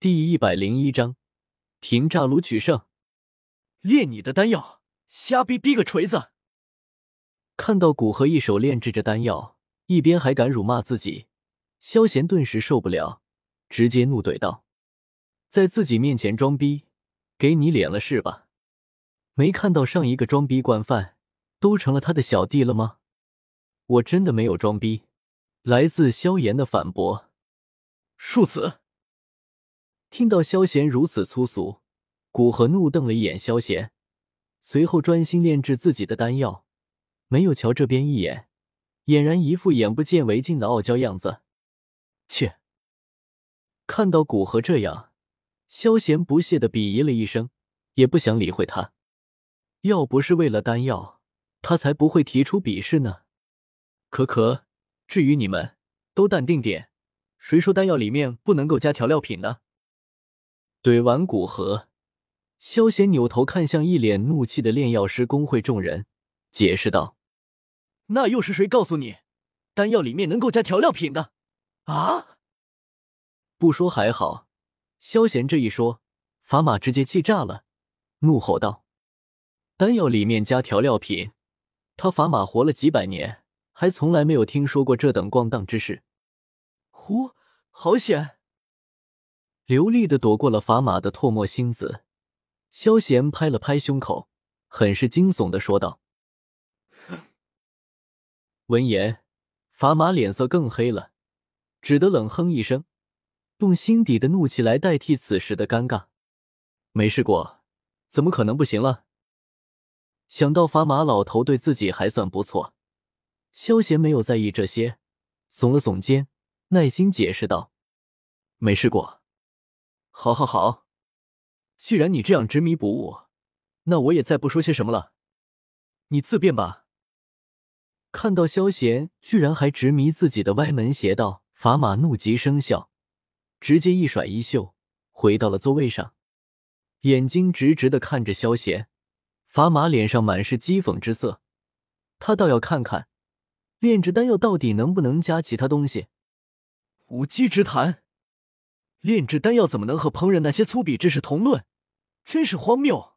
第一百零一章，平炸炉取胜。炼你的丹药，瞎逼逼个锤子！看到古河一手炼制着丹药，一边还敢辱骂自己，萧贤顿时受不了，直接怒怼道：“在自己面前装逼，给你脸了是吧？没看到上一个装逼惯犯都成了他的小弟了吗？我真的没有装逼。”来自萧炎的反驳：“庶子。”听到萧贤如此粗俗，古河怒瞪了一眼萧贤，随后专心炼制自己的丹药，没有瞧这边一眼，俨然一副眼不见为净的傲娇样子。切！看到古河这样，萧贤不屑的鄙夷了一声，也不想理会他。要不是为了丹药，他才不会提出鄙视呢。可可，至于你们，都淡定点。谁说丹药里面不能够加调料品呢？怼完古河，萧贤扭头看向一脸怒气的炼药师工会众人，解释道：“那又是谁告诉你，丹药里面能够加调料品的？啊！不说还好。”萧贤这一说，法马直接气炸了，怒吼道：“丹药里面加调料品？他法马活了几百年，还从来没有听说过这等咣当之事。”呼，好险！流利的躲过了砝码的唾沫星子，萧贤拍了拍胸口，很是惊悚的说道：“闻言，砝码脸色更黑了，只得冷哼一声，用心底的怒气来代替此时的尴尬。没试过，怎么可能不行了？想到砝码老头对自己还算不错，萧贤没有在意这些，耸了耸肩，耐心解释道：没试过。”好，好，好！既然你这样执迷不悟，那我也再不说些什么了。你自便吧。看到萧贤居然还执迷自己的歪门邪道，法马怒极生笑，直接一甩衣袖，回到了座位上，眼睛直直的看着萧贤。法马脸上满是讥讽之色，他倒要看看炼制丹药到底能不能加其他东西。无稽之谈。炼制丹药怎么能和烹饪那些粗鄙之事同论？真是荒谬！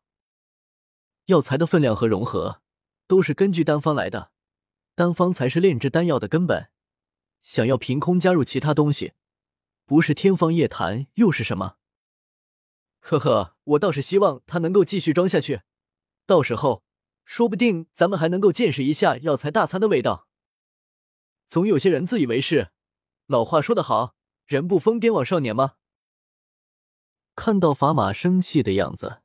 药材的分量和融合都是根据丹方来的，丹方才是炼制丹药的根本。想要凭空加入其他东西，不是天方夜谭又是什么？呵呵，我倒是希望他能够继续装下去，到时候说不定咱们还能够见识一下药材大餐的味道。总有些人自以为是，老话说得好。人不疯癫枉少年吗？看到法马生气的样子，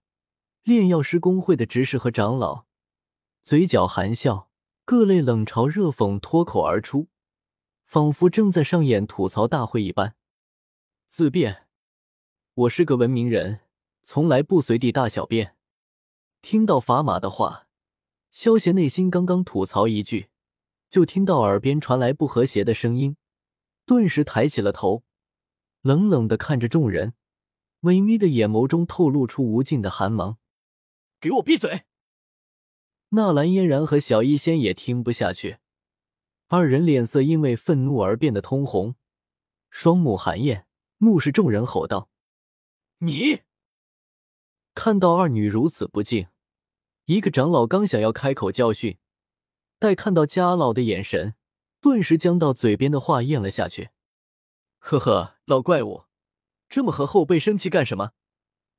炼药师工会的执事和长老嘴角含笑，各类冷嘲热讽脱口而出，仿佛正在上演吐槽大会一般。自辩，我是个文明人，从来不随地大小便。听到法马的话，萧贤内心刚刚吐槽一句，就听到耳边传来不和谐的声音，顿时抬起了头。冷冷的看着众人，微眯的眼眸中透露出无尽的寒芒。给我闭嘴！纳兰嫣然和小医仙也听不下去，二人脸色因为愤怒而变得通红，双目寒焰，目视众人吼道：“你！”看到二女如此不敬，一个长老刚想要开口教训，待看到家老的眼神，顿时将到嘴边的话咽了下去。呵呵，老怪物，这么和后辈生气干什么？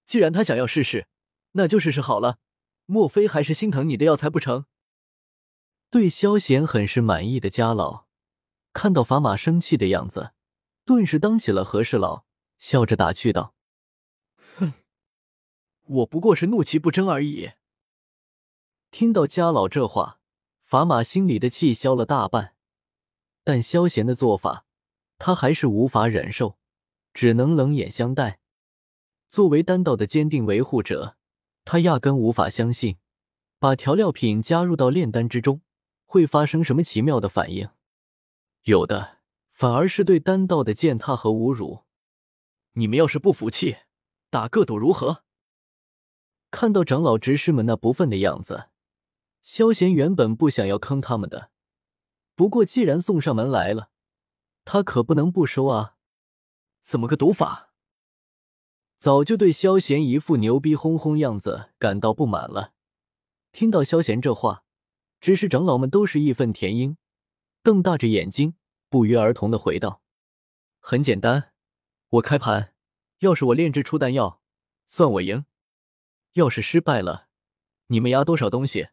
既然他想要试试，那就试试好了。莫非还是心疼你的药材不成？对萧贤很是满意的家老，看到法马生气的样子，顿时当起了和事佬，笑着打趣道：“哼，我不过是怒其不争而已。”听到家老这话，法马心里的气消了大半，但萧贤的做法。他还是无法忍受，只能冷眼相待。作为丹道的坚定维护者，他压根无法相信，把调料品加入到炼丹之中会发生什么奇妙的反应。有的反而是对丹道的践踏和侮辱。你们要是不服气，打个赌如何？看到长老执事们那不忿的样子，萧贤原本不想要坑他们的，不过既然送上门来了。他可不能不收啊！怎么个赌法？早就对萧贤一副牛逼哄哄样子感到不满了。听到萧贤这话，执事长老们都是义愤填膺，瞪大着眼睛，不约而同的回道：“很简单，我开盘，要是我炼制出丹药，算我赢；要是失败了，你们押多少东西，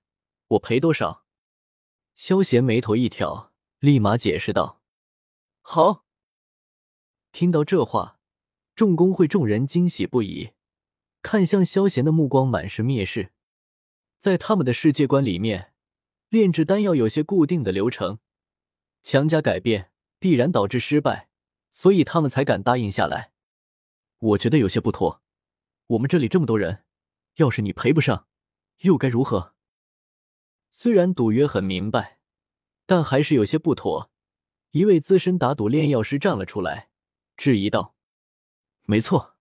我赔多少。”萧贤眉头一挑，立马解释道：“好。”听到这话，众工会众人惊喜不已，看向萧贤的目光满是蔑视。在他们的世界观里面，炼制丹药有些固定的流程，强加改变必然导致失败，所以他们才敢答应下来。我觉得有些不妥，我们这里这么多人，要是你赔不上，又该如何？虽然赌约很明白，但还是有些不妥。一位资深打赌炼药师站了出来，质疑道：“没错，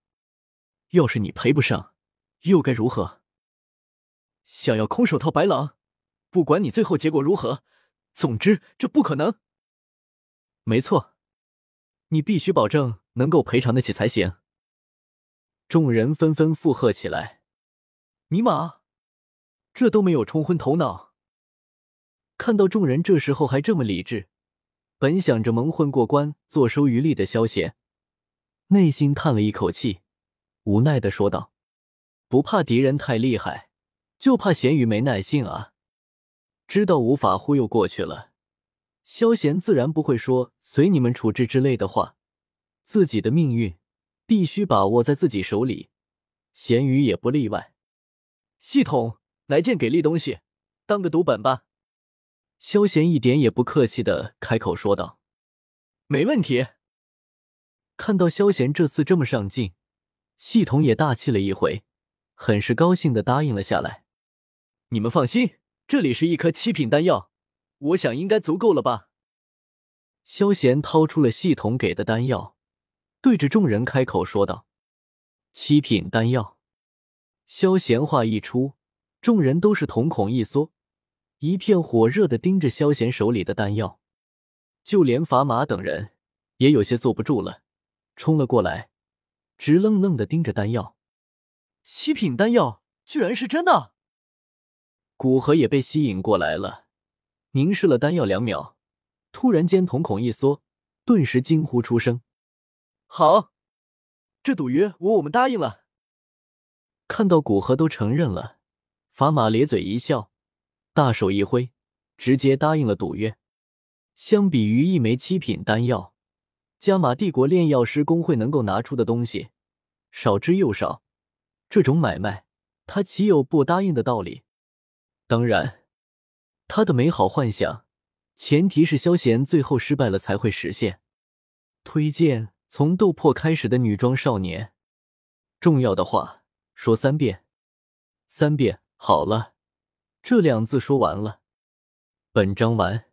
要是你赔不上，又该如何？”想要空手套白狼，不管你最后结果如何，总之这不可能。没错，你必须保证能够赔偿得起才行。众人纷纷附和起来。尼玛，这都没有冲昏头脑。看到众人这时候还这么理智，本想着蒙混过关、坐收渔利的萧贤，内心叹了一口气，无奈的说道：“不怕敌人太厉害。”就怕咸鱼没耐性啊！知道无法忽悠过去了，萧贤自然不会说随你们处置之类的话。自己的命运必须把握在自己手里，咸鱼也不例外。系统来件给力东西，当个读本吧！萧贤一点也不客气的开口说道：“没问题。”看到萧贤这次这么上进，系统也大气了一回，很是高兴的答应了下来。你们放心，这里是一颗七品丹药，我想应该足够了吧？萧贤掏出了系统给的丹药，对着众人开口说道：“七品丹药。”萧贤话一出，众人都是瞳孔一缩，一片火热的盯着萧贤手里的丹药，就连砝码等人也有些坐不住了，冲了过来，直愣愣的盯着丹药。七品丹药居然是真的！古河也被吸引过来了，凝视了丹药两秒，突然间瞳孔一缩，顿时惊呼出声：“好，这赌约我我们答应了。”看到古河都承认了，法玛咧嘴一笑，大手一挥，直接答应了赌约。相比于一枚七品丹药，加玛帝国炼药师工会能够拿出的东西少之又少，这种买卖他岂有不答应的道理？当然，他的美好幻想，前提是萧贤最后失败了才会实现。推荐从斗破开始的女装少年，重要的话说三遍，三遍好了，这两字说完了，本章完。